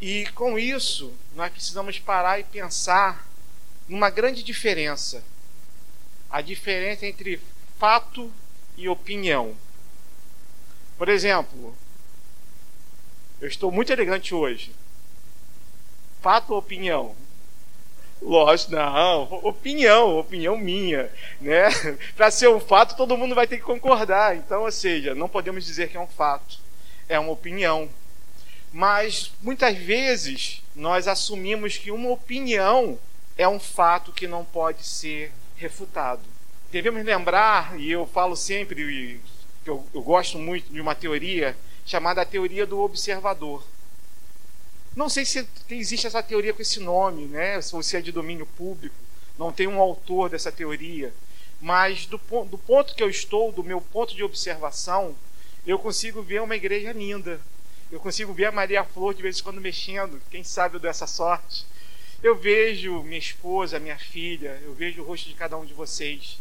E com isso, nós precisamos parar e pensar numa grande diferença. A diferença entre fato e opinião. Por exemplo, eu estou muito elegante hoje. Fato ou opinião? Lógico, não. Opinião, opinião minha, né? Para ser um fato, todo mundo vai ter que concordar. Então, ou seja, não podemos dizer que é um fato, é uma opinião. Mas muitas vezes nós assumimos que uma opinião é um fato que não pode ser refutado. Devemos lembrar, e eu falo sempre, que eu, eu gosto muito de uma teoria chamada a teoria do observador. Não sei se existe essa teoria com esse nome, né? ou se é de domínio público, não tem um autor dessa teoria, mas do, do ponto que eu estou, do meu ponto de observação, eu consigo ver uma igreja linda. Eu consigo ver a Maria Flor de vez em quando mexendo, quem sabe eu dou essa sorte. Eu vejo minha esposa, minha filha, eu vejo o rosto de cada um de vocês.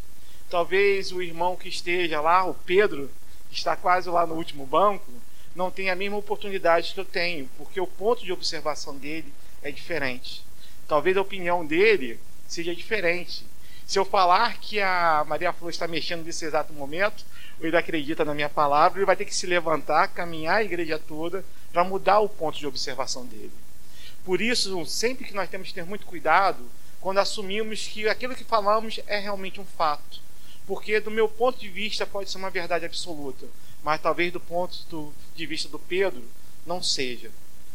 Talvez o irmão que esteja lá, o Pedro, que está quase lá no último banco, não tenha a mesma oportunidade que eu tenho, porque o ponto de observação dele é diferente. Talvez a opinião dele seja diferente. Se eu falar que a Maria Flor está mexendo nesse exato momento, ele acredita na minha palavra, ele vai ter que se levantar, caminhar a igreja toda para mudar o ponto de observação dele. Por isso, sempre que nós temos que ter muito cuidado quando assumimos que aquilo que falamos é realmente um fato. Porque, do meu ponto de vista, pode ser uma verdade absoluta mas talvez do ponto de vista do Pedro, não seja.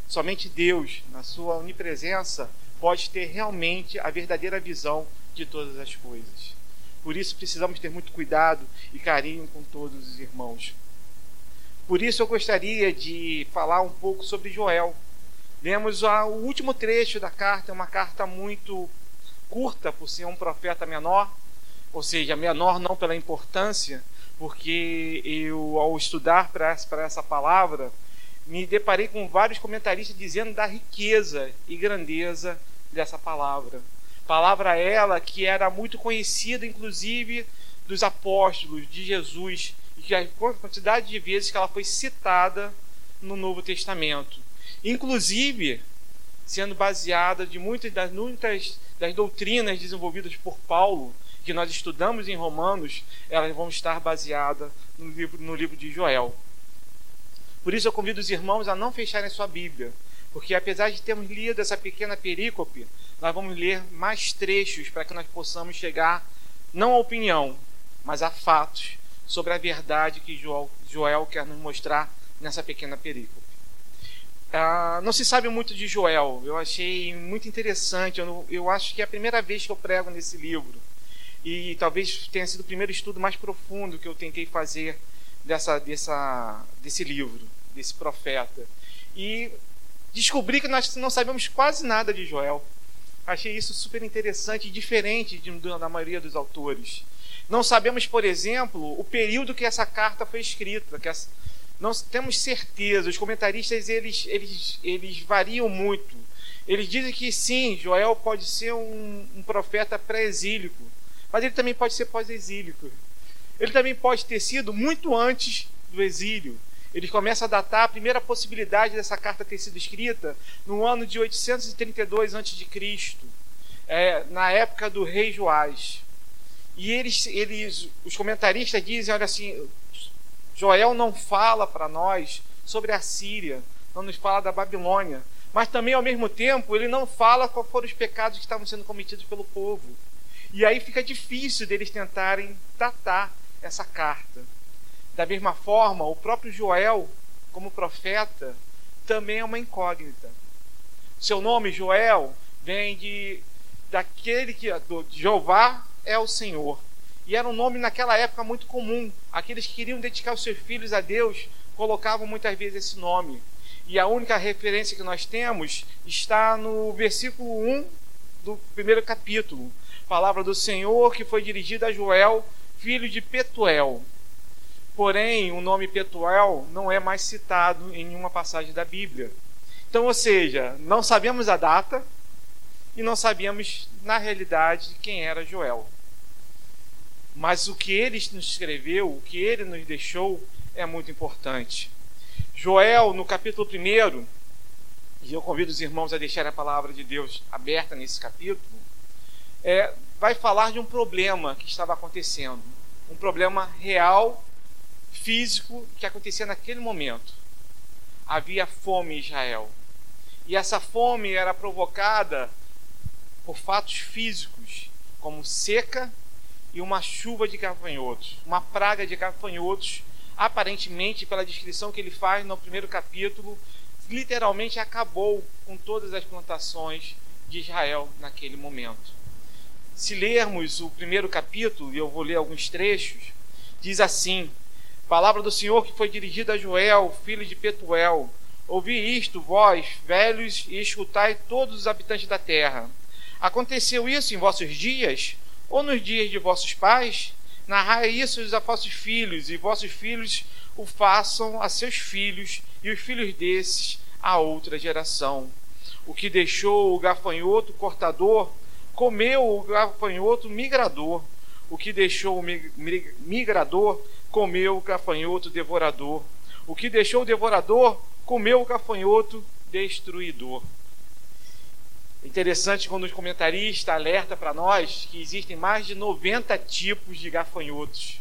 Somente Deus, na sua onipresença, pode ter realmente a verdadeira visão de todas as coisas. Por isso precisamos ter muito cuidado e carinho com todos os irmãos. Por isso eu gostaria de falar um pouco sobre Joel. Lemos o último trecho da carta, é uma carta muito curta por ser um profeta menor, ou seja, menor não pela importância, porque eu, ao estudar para essa palavra, me deparei com vários comentaristas dizendo da riqueza e grandeza dessa palavra. Palavra ela que era muito conhecida, inclusive, dos apóstolos de Jesus, e que a quantidade de vezes que ela foi citada no Novo Testamento. Inclusive, sendo baseada de muitas das, muitas das doutrinas desenvolvidas por Paulo, que nós estudamos em Romanos, elas vão estar baseadas no livro, no livro de Joel. Por isso eu convido os irmãos a não fecharem sua Bíblia, porque apesar de termos lido essa pequena perícope, nós vamos ler mais trechos para que nós possamos chegar não à opinião, mas a fatos sobre a verdade que Joel, quer nos mostrar nessa pequena perícope. Ah, não se sabe muito de Joel, eu achei muito interessante, eu, eu acho que é a primeira vez que eu prego nesse livro e talvez tenha sido o primeiro estudo mais profundo que eu tentei fazer dessa, dessa, desse livro, desse profeta. E descobri que nós não sabemos quase nada de Joel. Achei isso super interessante e diferente de, da maioria dos autores. Não sabemos, por exemplo, o período que essa carta foi escrita. Que essa, não temos certeza. Os comentaristas eles, eles, eles variam muito. Eles dizem que sim, Joel pode ser um, um profeta pré-exílico mas ele também pode ser pós-exílico. Ele também pode ter sido muito antes do exílio. Ele começa a datar a primeira possibilidade dessa carta ter sido escrita no ano de 832 a.C., é, na época do rei Joás. E eles, eles, os comentaristas dizem, olha assim, Joel não fala para nós sobre a Síria, não nos fala da Babilônia, mas também ao mesmo tempo ele não fala quais foram os pecados que estavam sendo cometidos pelo povo. E aí fica difícil deles tentarem datar essa carta. Da mesma forma, o próprio Joel, como profeta, também é uma incógnita. Seu nome, Joel, vem de daquele que do Jeová é o Senhor. E era um nome naquela época muito comum. Aqueles que queriam dedicar os seus filhos a Deus colocavam muitas vezes esse nome. E a única referência que nós temos está no versículo 1 do primeiro capítulo, palavra do Senhor que foi dirigida a Joel, filho de Petuel. Porém, o nome Petuel não é mais citado em nenhuma passagem da Bíblia. Então, ou seja, não sabemos a data e não sabemos, na realidade, quem era Joel. Mas o que ele nos escreveu, o que ele nos deixou, é muito importante. Joel, no capítulo 1, e eu convido os irmãos a deixar a palavra de Deus aberta nesse capítulo, é, vai falar de um problema que estava acontecendo, um problema real, físico, que acontecia naquele momento. Havia fome em Israel. E essa fome era provocada por fatos físicos, como seca e uma chuva de gafanhotos, uma praga de gafanhotos, aparentemente, pela descrição que ele faz no primeiro capítulo, literalmente acabou com todas as plantações de Israel naquele momento. Se lermos o primeiro capítulo, e eu vou ler alguns trechos, diz assim: Palavra do Senhor que foi dirigida a Joel, filho de Petuel. Ouvi isto, vós, velhos, e escutai todos os habitantes da terra. Aconteceu isso em vossos dias, ou nos dias de vossos pais? Narrai isso a vossos filhos, e vossos filhos o façam a seus filhos, e os filhos desses a outra geração. O que deixou o gafanhoto cortador, comeu o gafanhoto migrador. O que deixou o migrador, comeu o gafanhoto devorador. O que deixou o devorador, comeu o gafanhoto destruidor. Interessante quando os comentaristas alerta para nós que existem mais de 90 tipos de gafanhotos.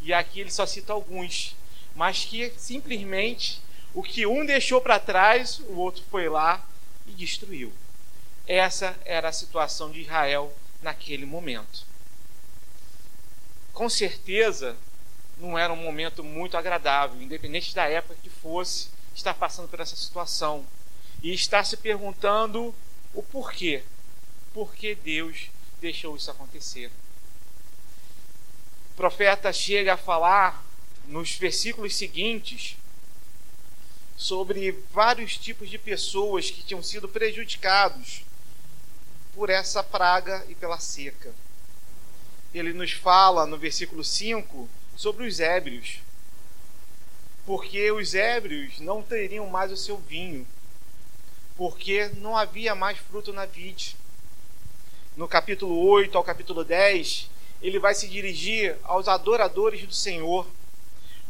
E aqui ele só cita alguns, mas que simplesmente o que um deixou para trás, o outro foi lá e destruiu. Essa era a situação de Israel naquele momento. Com certeza, não era um momento muito agradável, independente da época que fosse, estar passando por essa situação e estar se perguntando o porquê. Por que Deus deixou isso acontecer? O profeta chega a falar nos versículos seguintes sobre vários tipos de pessoas que tinham sido prejudicados por essa praga e pela seca. Ele nos fala no versículo 5 sobre os ébrios, porque os ébrios não teriam mais o seu vinho, porque não havia mais fruto na vide. No capítulo 8 ao capítulo 10, ele vai se dirigir aos adoradores do Senhor,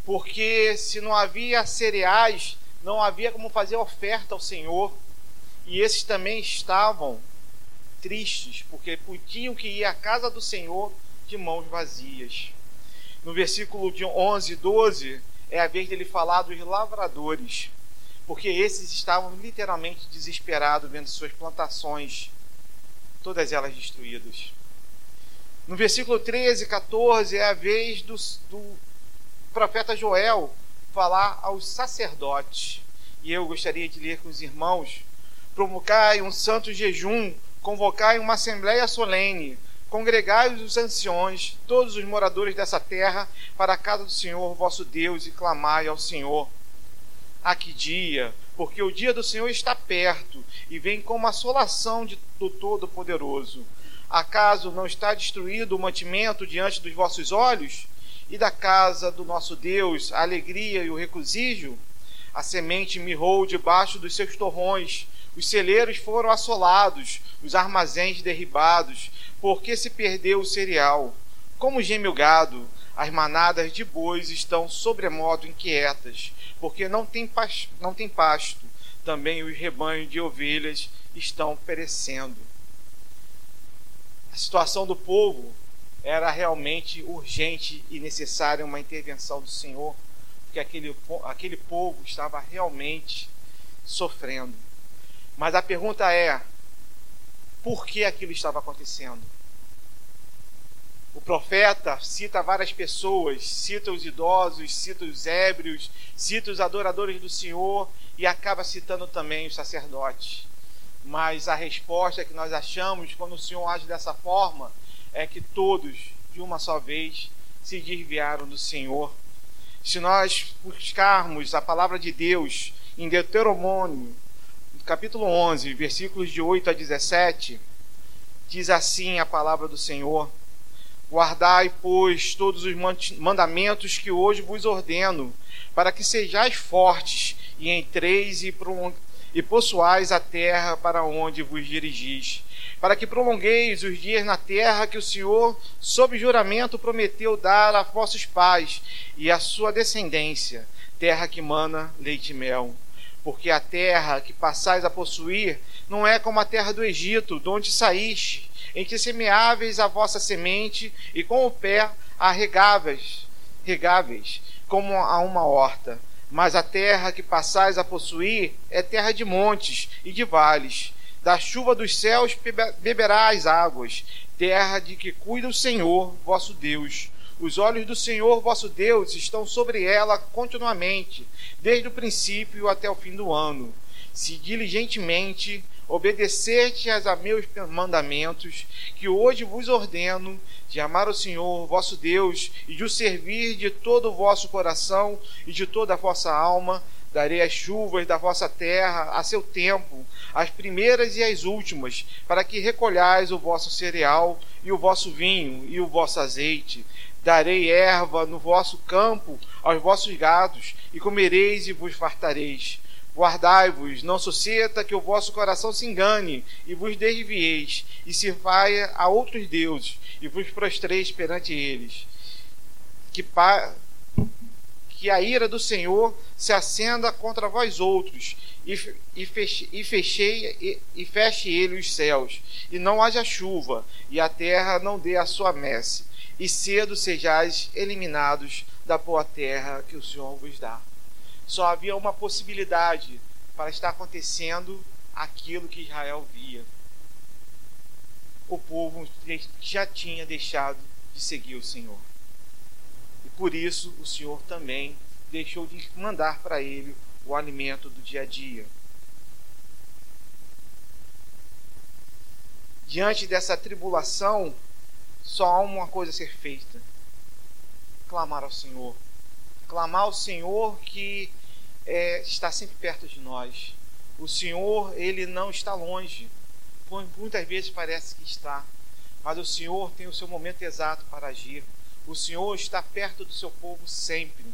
porque se não havia cereais, não havia como fazer oferta ao Senhor, e esses também estavam tristes, porque tinham que ir à casa do Senhor de mãos vazias. No versículo de 11 e 12, é a vez dele falar dos lavradores porque esses estavam literalmente desesperados vendo suas plantações, todas elas destruídas. No versículo 13 e 14 é a vez do, do profeta Joel falar aos sacerdotes. E eu gostaria de ler com os irmãos: promulgai um santo jejum, convocai uma assembleia solene, congregai os anciões, todos os moradores dessa terra, para a casa do Senhor vosso Deus, e clamai ao Senhor a que dia? Porque o dia do Senhor está perto e vem como assolação de, do Todo-Poderoso. Acaso não está destruído o mantimento diante dos vossos olhos? E da casa do nosso Deus a alegria e o recusijo? A semente mirrou debaixo dos seus torrões, os celeiros foram assolados, os armazéns derribados, porque se perdeu o cereal. Como geme o gado, as manadas de bois estão sobremodo inquietas, porque não tem, pasto, não tem pasto. Também os rebanhos de ovelhas estão perecendo. A situação do povo era realmente urgente e necessária uma intervenção do Senhor, porque aquele, aquele povo estava realmente sofrendo. Mas a pergunta é: por que aquilo estava acontecendo? O profeta cita várias pessoas, cita os idosos, cita os ébrios, cita os adoradores do Senhor e acaba citando também os sacerdotes. Mas a resposta que nós achamos quando o Senhor age dessa forma é que todos, de uma só vez, se desviaram do Senhor. Se nós buscarmos a palavra de Deus em Deuteronômio, capítulo 11, versículos de 8 a 17, diz assim a palavra do Senhor Guardai, pois, todos os mandamentos que hoje vos ordeno, para que sejais fortes e entreis e, e possuais a terra para onde vos dirigis, para que prolongueis os dias na terra que o Senhor, sob juramento, prometeu dar a vossos pais e à sua descendência, terra que mana leite e mel. Porque a terra que passais a possuir não é como a terra do Egito, de onde saíste, em que semeáveis a vossa semente e com o pé a regáveis, regáveis como a uma horta. Mas a terra que passais a possuir é terra de montes e de vales. Da chuva dos céus beberá as águas, terra de que cuida o Senhor, vosso Deus. Os olhos do Senhor vosso Deus estão sobre ela continuamente, desde o princípio até o fim do ano. Se diligentemente obedecerdes a meus mandamentos, que hoje vos ordeno, de amar o Senhor vosso Deus e de o servir de todo o vosso coração e de toda a vossa alma, darei as chuvas da vossa terra a seu tempo, as primeiras e as últimas, para que recolhais o vosso cereal e o vosso vinho e o vosso azeite. Darei erva no vosso campo aos vossos gados, e comereis e vos fartareis. Guardai-vos, não suceda que o vosso coração se engane e vos desvieis, e sirvai a outros deuses, e vos prostreis perante eles. Que, pa... que a ira do Senhor se acenda contra vós outros, e, e, feche, e, fechei, e, e feche ele os céus, e não haja chuva, e a terra não dê a sua messe, e cedo sejais eliminados da boa terra que o Senhor vos dá só havia uma possibilidade para estar acontecendo aquilo que Israel via. O povo já tinha deixado de seguir o Senhor. E por isso o Senhor também deixou de mandar para ele o alimento do dia a dia. Diante dessa tribulação, só há uma coisa a ser feita: clamar ao Senhor clamar ao Senhor que é, está sempre perto de nós. O Senhor, ele não está longe. Muitas vezes parece que está, mas o Senhor tem o seu momento exato para agir. O Senhor está perto do seu povo sempre.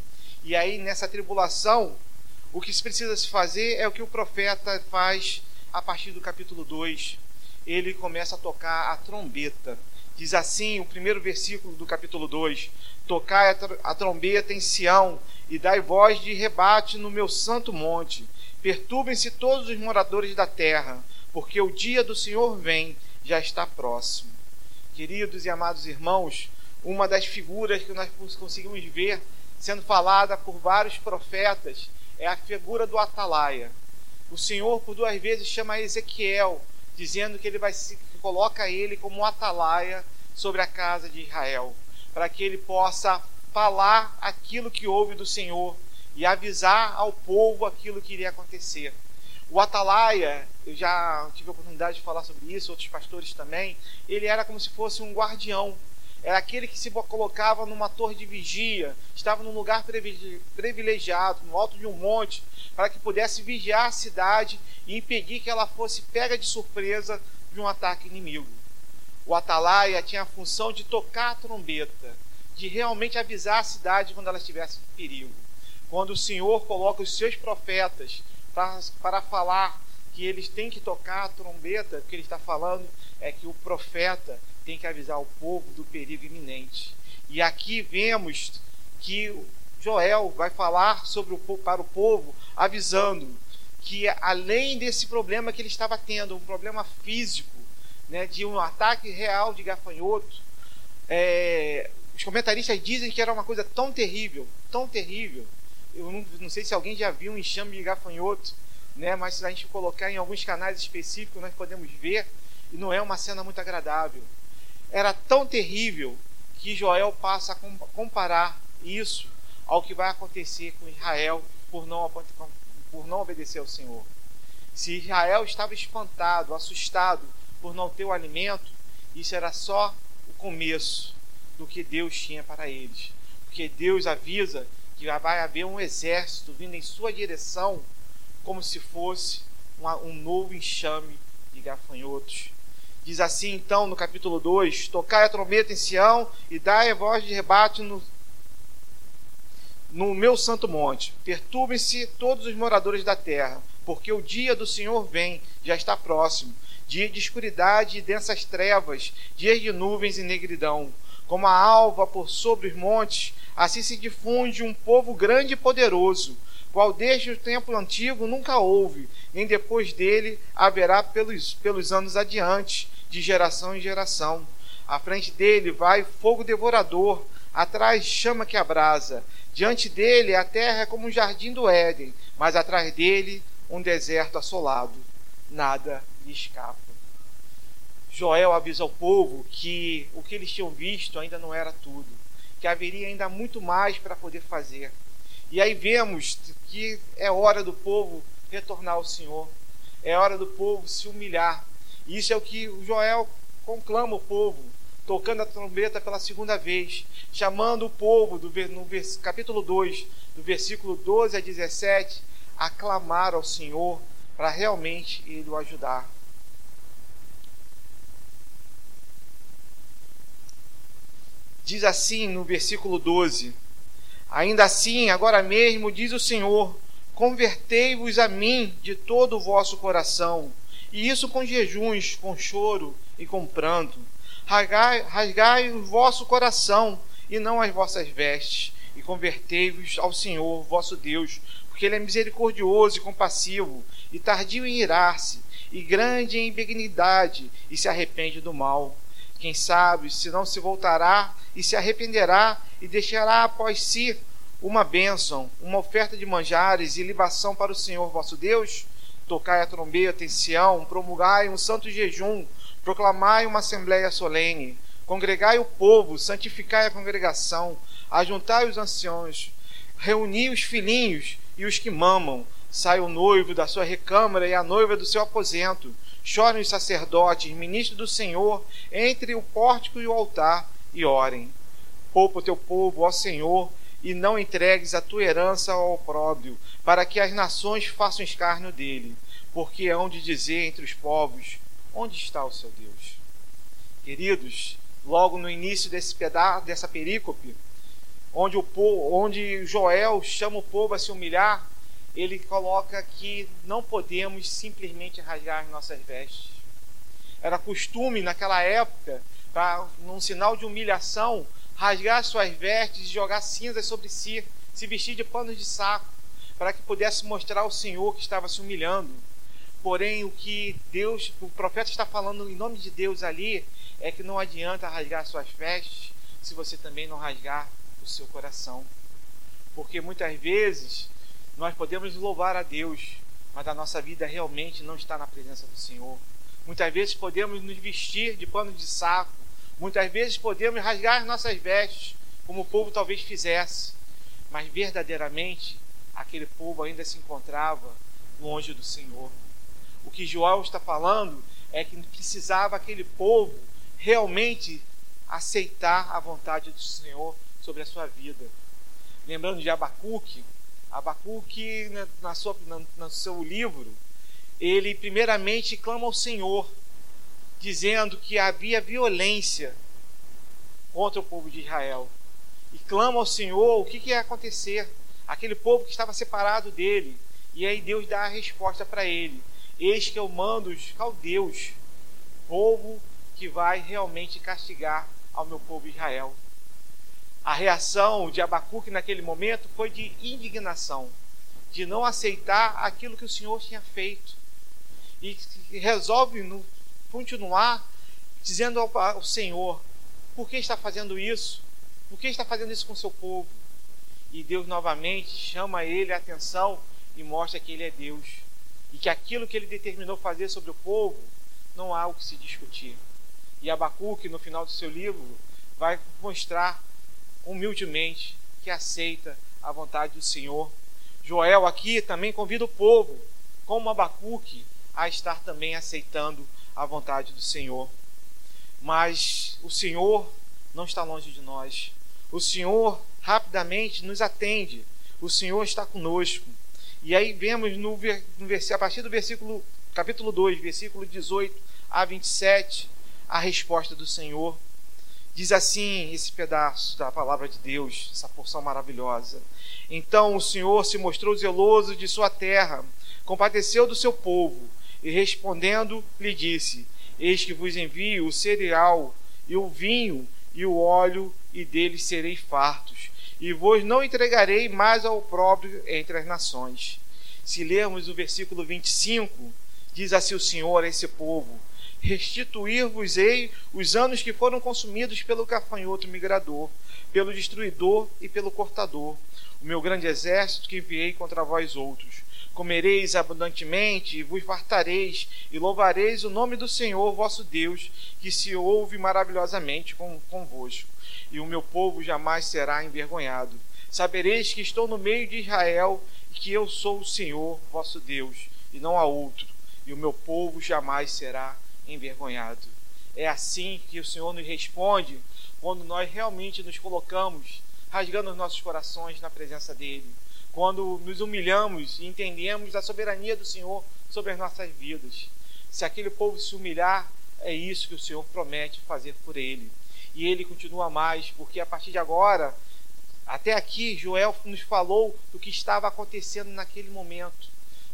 E aí, nessa tribulação, o que se precisa se fazer é o que o profeta faz a partir do capítulo 2. Ele começa a tocar a trombeta. Diz assim o primeiro versículo do capítulo 2: Tocai a trombeta em Sião e dai voz de rebate no meu santo monte. Perturbem-se todos os moradores da terra, porque o dia do Senhor vem, já está próximo. Queridos e amados irmãos, uma das figuras que nós conseguimos ver sendo falada por vários profetas é a figura do atalaia. O Senhor por duas vezes chama Ezequiel, dizendo que ele vai se coloca ele como atalaia sobre a casa de Israel para que ele possa falar aquilo que ouve do Senhor e avisar ao povo aquilo que iria acontecer. O atalaia, eu já tive a oportunidade de falar sobre isso, outros pastores também, ele era como se fosse um guardião. Era aquele que se colocava numa torre de vigia, estava num lugar privilegiado, no alto de um monte, para que pudesse vigiar a cidade e impedir que ela fosse pega de surpresa de um ataque inimigo. O atalaia tinha a função de tocar a trombeta, de realmente avisar a cidade quando ela estivesse em perigo. Quando o Senhor coloca os seus profetas para, falar que eles têm que tocar a trombeta, o que ele está falando é que o profeta tem que avisar o povo do perigo iminente. E aqui vemos que Joel vai falar sobre o, para o povo, avisando que além desse problema que ele estava tendo, um problema físico, né, de um ataque real de gafanhoto. É, os comentaristas dizem que era uma coisa tão terrível, tão terrível. Eu não, não, sei se alguém já viu um enxame de gafanhoto, né, mas se a gente colocar em alguns canais específicos, nós podemos ver, e não é uma cena muito agradável. Era tão terrível que Joel passa a comparar isso ao que vai acontecer com Israel por não, por não obedecer ao Senhor. Se Israel estava espantado, assustado por não ter o alimento, isso era só o começo do que Deus tinha para eles. Porque Deus avisa que vai haver um exército vindo em sua direção, como se fosse um novo enxame de gafanhotos. Diz assim então no capítulo 2: Tocai a trombeta em Sião e dai a voz de rebate no, no meu santo monte. Perturbem-se todos os moradores da terra, porque o dia do Senhor vem, já está próximo dia de escuridade e densas trevas, dias de nuvens e negridão. Como a alva por sobre os montes, assim se difunde um povo grande e poderoso. Qual desde o tempo antigo nunca houve, nem depois dele haverá pelos, pelos anos adiante, de geração em geração. À frente dele vai fogo devorador, atrás chama que abrasa. Diante dele a terra é como um jardim do Éden, mas atrás dele um deserto assolado. Nada lhe escapa. Joel avisa ao povo que o que eles tinham visto ainda não era tudo, que haveria ainda muito mais para poder fazer. E aí vemos que é hora do povo retornar ao Senhor, é hora do povo se humilhar. E isso é o que o Joel conclama o povo, tocando a trombeta pela segunda vez, chamando o povo, do, no capítulo 2, do versículo 12 a 17, a clamar ao Senhor para realmente ele o ajudar. Diz assim no versículo 12: Ainda assim, agora mesmo, diz o Senhor: Convertei-vos a mim de todo o vosso coração, e isso com jejuns, com choro e com pranto. Rasgai, rasgai o vosso coração e não as vossas vestes, e convertei-vos ao Senhor, vosso Deus, porque Ele é misericordioso e compassivo, e tardio em irar-se, e grande em benignidade, e se arrepende do mal. Quem sabe se não se voltará e se arrependerá e deixará após si uma bênção, uma oferta de manjares e libação para o Senhor vosso Deus? Tocai a trombeta em Sião, promulgai um santo jejum, proclamai uma assembléia solene, congregai o povo, santificai a congregação, ajuntai os anciãos, reuni os filhinhos e os que mamam, sai o noivo da sua recâmara e a noiva do seu aposento, chorem os sacerdotes, ministros do Senhor, entre o pórtico e o altar, e orem. Poupa o teu povo, ó Senhor, e não entregues a tua herança ao opróbrio, para que as nações façam escárnio dele, porque hão de dizer entre os povos: onde está o seu Deus? Queridos, logo no início desse pedaço, dessa perícope, onde, o povo, onde Joel chama o povo a se humilhar, ele coloca que não podemos simplesmente rasgar nossas vestes. Era costume naquela época, para num sinal de humilhação, rasgar suas vestes e jogar cinzas sobre si, se vestir de panos de saco, para que pudesse mostrar ao Senhor que estava se humilhando. Porém, o que Deus, o profeta está falando em nome de Deus ali, é que não adianta rasgar suas vestes se você também não rasgar o seu coração. Porque muitas vezes nós podemos louvar a Deus, mas a nossa vida realmente não está na presença do Senhor. Muitas vezes podemos nos vestir de pano de saco, muitas vezes podemos rasgar nossas vestes, como o povo talvez fizesse, mas verdadeiramente aquele povo ainda se encontrava longe do Senhor. O que Joel está falando é que precisava aquele povo realmente aceitar a vontade do Senhor sobre a sua vida. Lembrando de Abacuque, Abacuque, na, na sua, na, no seu livro, ele primeiramente clama ao Senhor, dizendo que havia violência contra o povo de Israel. E clama ao Senhor o que, que ia acontecer. Aquele povo que estava separado dele. E aí Deus dá a resposta para ele: Eis que eu mando os caldeus, povo que vai realmente castigar ao meu povo Israel. A reação de Abacuque naquele momento foi de indignação, de não aceitar aquilo que o Senhor tinha feito. E resolve continuar dizendo ao Senhor: por que está fazendo isso? Por que está fazendo isso com o seu povo? E Deus novamente chama ele a atenção e mostra que ele é Deus. E que aquilo que ele determinou fazer sobre o povo não há o que se discutir. E Abacuque, no final do seu livro, vai mostrar humildemente que aceita a vontade do Senhor. Joel aqui também convida o povo, como Abacuque, a estar também aceitando a vontade do Senhor. Mas o Senhor não está longe de nós. O Senhor rapidamente nos atende. O Senhor está conosco. E aí vemos no, no a partir do versículo capítulo 2, versículo 18 a 27, a resposta do Senhor. Diz assim esse pedaço da palavra de Deus, essa porção maravilhosa. Então o Senhor se mostrou zeloso de sua terra, compadeceu do seu povo, e respondendo lhe disse: Eis que vos envio o cereal e o vinho e o óleo, e deles sereis fartos. e vos não entregarei mais ao próprio entre as nações. Se lermos o versículo 25, diz assim o Senhor a esse povo: Restituir-vos-ei os anos que foram consumidos pelo gafanhoto migrador, pelo destruidor e pelo cortador, o meu grande exército que enviei contra vós outros. Comereis abundantemente e vos fartareis, e louvareis o nome do Senhor vosso Deus, que se ouve maravilhosamente convosco. E o meu povo jamais será envergonhado. Sabereis que estou no meio de Israel e que eu sou o Senhor vosso Deus, e não há outro, e o meu povo jamais será envergonhado. É assim que o Senhor nos responde quando nós realmente nos colocamos rasgando os nossos corações na presença dele, quando nos humilhamos e entendemos a soberania do Senhor sobre as nossas vidas. Se aquele povo se humilhar, é isso que o Senhor promete fazer por ele. E ele continua mais, porque a partir de agora, até aqui, Joel nos falou do que estava acontecendo naquele momento.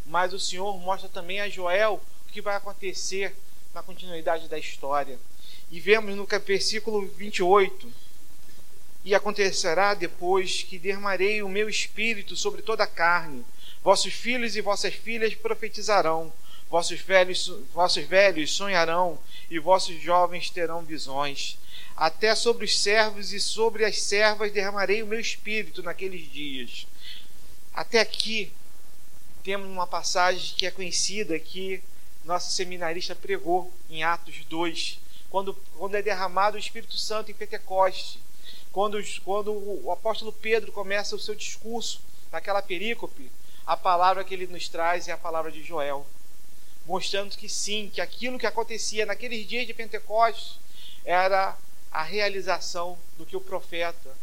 Mas o Senhor mostra também a Joel o que vai acontecer na continuidade da história. E vemos no versículo 28 e acontecerá depois que derramarei o meu espírito sobre toda a carne. Vossos filhos e vossas filhas profetizarão, vossos velhos, vossos velhos sonharão, e vossos jovens terão visões. Até sobre os servos e sobre as servas derramarei o meu espírito naqueles dias. Até aqui temos uma passagem que é conhecida que nosso seminarista pregou em Atos 2, quando, quando é derramado o Espírito Santo em Pentecoste quando, quando o apóstolo Pedro começa o seu discurso naquela perícope, a palavra que ele nos traz é a palavra de Joel, mostrando que sim, que aquilo que acontecia naqueles dias de Pentecostes era a realização do que o profeta,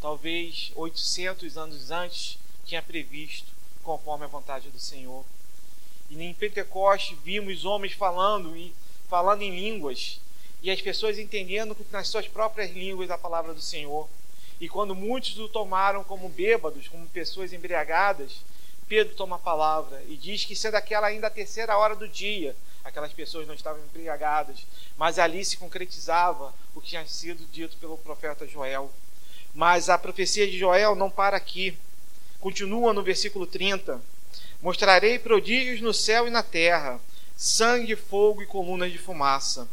talvez 800 anos antes, tinha previsto, conforme a vontade do Senhor. E em Pentecostes vimos homens falando e falando em línguas e as pessoas entendendo nas suas próprias línguas a palavra do Senhor. E quando muitos o tomaram como bêbados, como pessoas embriagadas, Pedro toma a palavra e diz que sendo aquela ainda a terceira hora do dia, aquelas pessoas não estavam embriagadas, mas ali se concretizava o que tinha sido dito pelo profeta Joel. Mas a profecia de Joel não para aqui. Continua no versículo 30. Mostrarei prodígios no céu e na terra, sangue, fogo e colunas de fumaça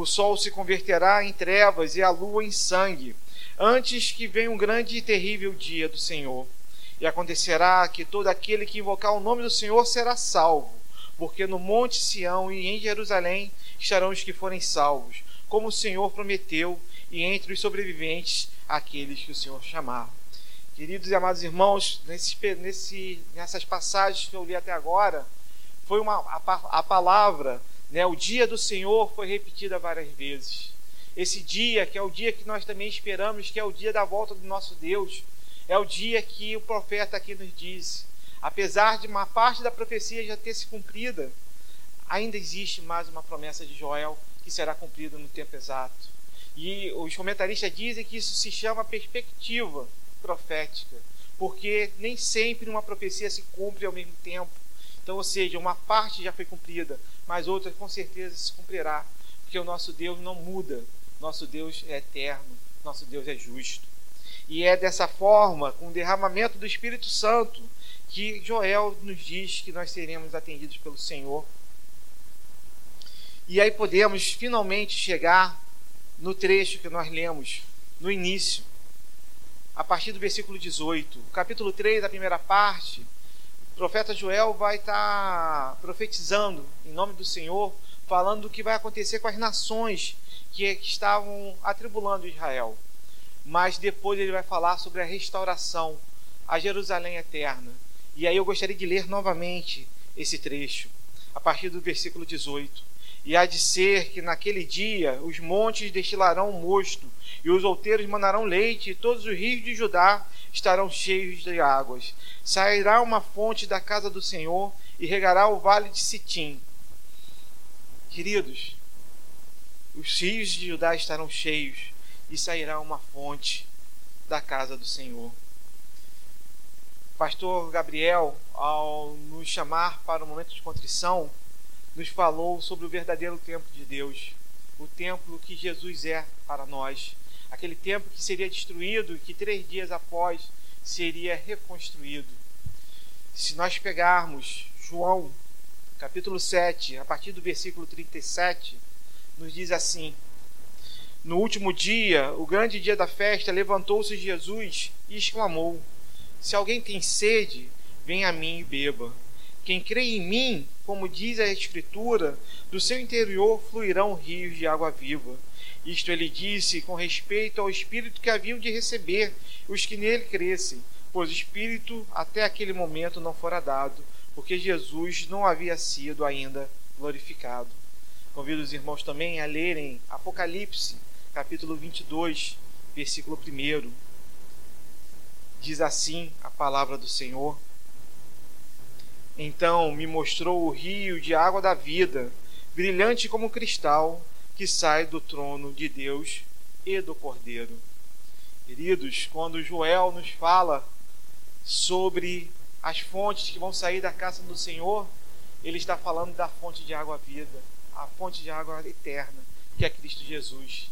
o sol se converterá em trevas e a lua em sangue, antes que venha um grande e terrível dia do Senhor. E acontecerá que todo aquele que invocar o nome do Senhor será salvo, porque no monte Sião e em Jerusalém estarão os que forem salvos, como o Senhor prometeu, e entre os sobreviventes aqueles que o Senhor chamar. Queridos e amados irmãos, nesse, nesse, nessas passagens que eu li até agora, foi uma, a, a palavra né? O dia do Senhor foi repetida várias vezes. Esse dia, que é o dia que nós também esperamos, que é o dia da volta do nosso Deus, é o dia que o profeta aqui nos diz. Apesar de uma parte da profecia já ter se cumprida, ainda existe mais uma promessa de Joel que será cumprida no tempo exato. E os comentaristas dizem que isso se chama perspectiva profética, porque nem sempre uma profecia se cumpre ao mesmo tempo. Então, ou seja, uma parte já foi cumprida, mas outra com certeza se cumprirá, porque o nosso Deus não muda, nosso Deus é eterno, nosso Deus é justo. E é dessa forma, com o derramamento do Espírito Santo, que Joel nos diz que nós seremos atendidos pelo Senhor. E aí podemos finalmente chegar no trecho que nós lemos no início, a partir do versículo 18. O capítulo 3, a primeira parte, profeta Joel vai estar tá profetizando em nome do Senhor, falando do que vai acontecer com as nações que, que estavam atribulando Israel. Mas depois ele vai falar sobre a restauração, a Jerusalém eterna. E aí eu gostaria de ler novamente esse trecho, a partir do versículo 18. E há de ser que naquele dia os montes destilarão mosto, e os outeiros mandarão leite, e todos os rios de Judá estarão cheios de águas. Sairá uma fonte da casa do Senhor e regará o vale de Sitim. Queridos, os rios de Judá estarão cheios e sairá uma fonte da casa do Senhor. Pastor Gabriel, ao nos chamar para o momento de contrição, nos falou sobre o verdadeiro templo de Deus, o templo que Jesus é para nós, aquele templo que seria destruído e que três dias após seria reconstruído. Se nós pegarmos João, capítulo 7, a partir do versículo 37, nos diz assim: No último dia, o grande dia da festa, levantou-se Jesus e exclamou: Se alguém tem sede, venha a mim e beba. Quem crê em mim, como diz a Escritura, do seu interior fluirão rios de água viva. Isto ele disse com respeito ao Espírito que haviam de receber os que nele crescem, pois o Espírito até aquele momento não fora dado, porque Jesus não havia sido ainda glorificado. Convido os irmãos também a lerem Apocalipse, capítulo 22, versículo 1. Diz assim a palavra do Senhor. Então me mostrou o rio de água da vida, brilhante como cristal, que sai do trono de Deus e do Cordeiro. Queridos, quando Joel nos fala sobre as fontes que vão sair da casa do Senhor, ele está falando da fonte de água vida, a fonte de água eterna, que é Cristo Jesus.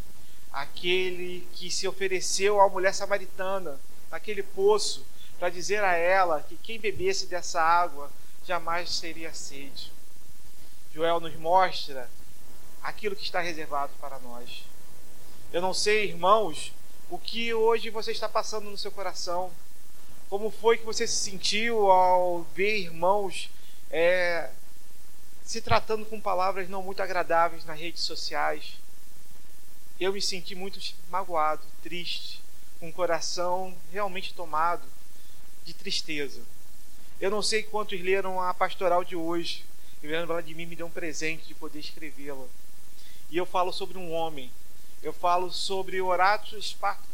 Aquele que se ofereceu à mulher samaritana, naquele poço, para dizer a ela que quem bebesse dessa água jamais teria sede. Joel nos mostra aquilo que está reservado para nós. Eu não sei, irmãos, o que hoje você está passando no seu coração. Como foi que você se sentiu ao ver irmãos é, se tratando com palavras não muito agradáveis nas redes sociais? Eu me senti muito magoado, triste, com o coração realmente tomado de tristeza. Eu não sei quantos leram a pastoral de hoje. O Reverendo Vladimir me deu um presente de poder escrevê-la. E eu falo sobre um homem. Eu falo sobre Horácio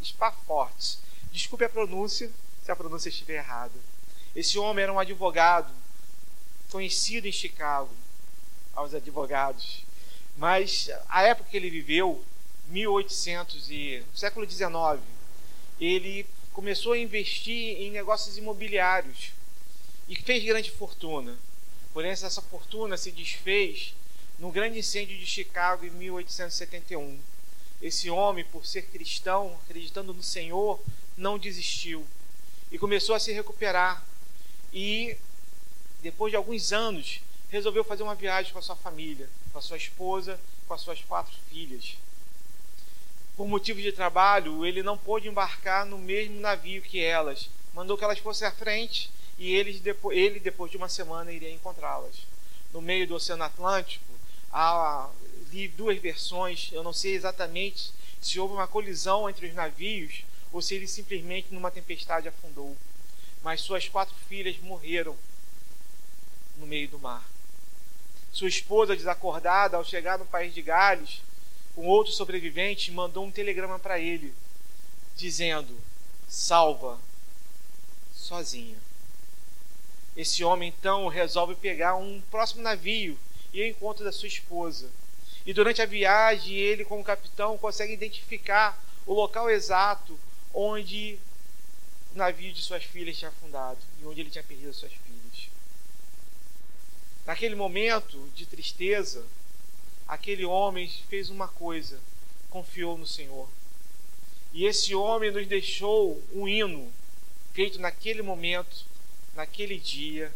Spafortes. Desculpe a pronúncia, se a pronúncia estiver errada. Esse homem era um advogado conhecido em Chicago aos advogados. Mas a época que ele viveu, 1800 e século 19, ele começou a investir em negócios imobiliários e fez grande fortuna. Porém, essa fortuna se desfez no grande incêndio de Chicago em 1871. Esse homem, por ser cristão, acreditando no Senhor, não desistiu e começou a se recuperar. E depois de alguns anos, resolveu fazer uma viagem com a sua família, com a sua esposa, com as suas quatro filhas. Por motivos de trabalho, ele não pôde embarcar no mesmo navio que elas. Mandou que elas fossem à frente e ele depois, ele, depois de uma semana, iria encontrá-las. No meio do Oceano Atlântico, há li duas versões, eu não sei exatamente se houve uma colisão entre os navios ou se ele simplesmente numa tempestade afundou. Mas suas quatro filhas morreram no meio do mar. Sua esposa, desacordada, ao chegar no país de Gales, com outros sobreviventes, mandou um telegrama para ele, dizendo: Salva, sozinha. Esse homem então resolve pegar um próximo navio e ao encontro da sua esposa. E durante a viagem, ele, como capitão, consegue identificar o local exato onde o navio de suas filhas tinha afundado e onde ele tinha perdido as suas filhas. Naquele momento de tristeza, aquele homem fez uma coisa: confiou no Senhor. E esse homem nos deixou um hino feito naquele momento naquele dia,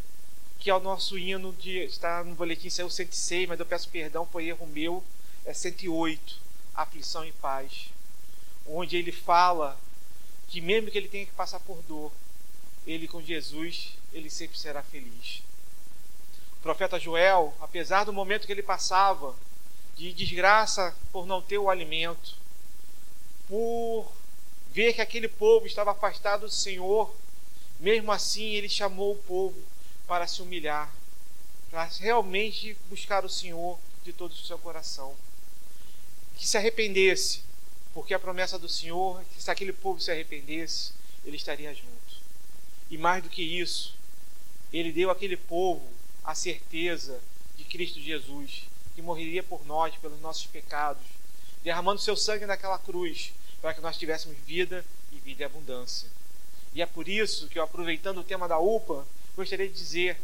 que é o nosso hino de. Está no boletim saiu 106, mas eu peço perdão, foi erro meu, é 108, Aflição e Paz. Onde ele fala que mesmo que ele tenha que passar por dor, ele com Jesus, ele sempre será feliz. O profeta Joel, apesar do momento que ele passava, de desgraça por não ter o alimento, por ver que aquele povo estava afastado do Senhor, mesmo assim, ele chamou o povo para se humilhar, para realmente buscar o Senhor de todo o seu coração. Que se arrependesse, porque a promessa do Senhor é que se aquele povo se arrependesse, ele estaria junto. E mais do que isso, ele deu àquele povo a certeza de Cristo Jesus, que morreria por nós, pelos nossos pecados, derramando seu sangue naquela cruz, para que nós tivéssemos vida e vida em abundância. E é por isso que eu, aproveitando o tema da UPA, gostaria de dizer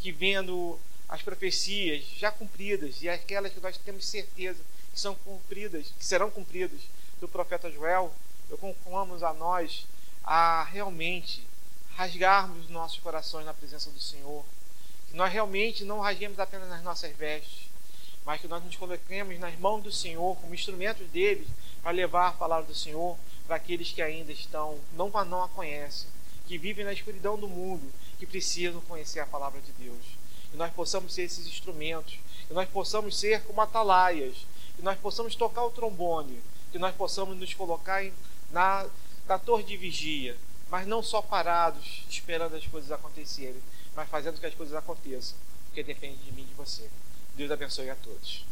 que vendo as profecias já cumpridas e aquelas que nós temos certeza que são cumpridas, que serão cumpridas do profeta Joel, eu conclamamos a nós a realmente rasgarmos nossos corações na presença do Senhor. Que nós realmente não rasguemos apenas nas nossas vestes, mas que nós nos coloquemos nas mãos do Senhor como instrumentos dele para levar a palavra do Senhor para aqueles que ainda estão, não, não a conhecem, que vivem na escuridão do mundo, que precisam conhecer a palavra de Deus. Que nós possamos ser esses instrumentos, que nós possamos ser como atalaias, que nós possamos tocar o trombone, que nós possamos nos colocar em, na, na torre de vigia, mas não só parados esperando as coisas acontecerem, mas fazendo que as coisas aconteçam, porque depende de mim e de você. Deus abençoe a todos.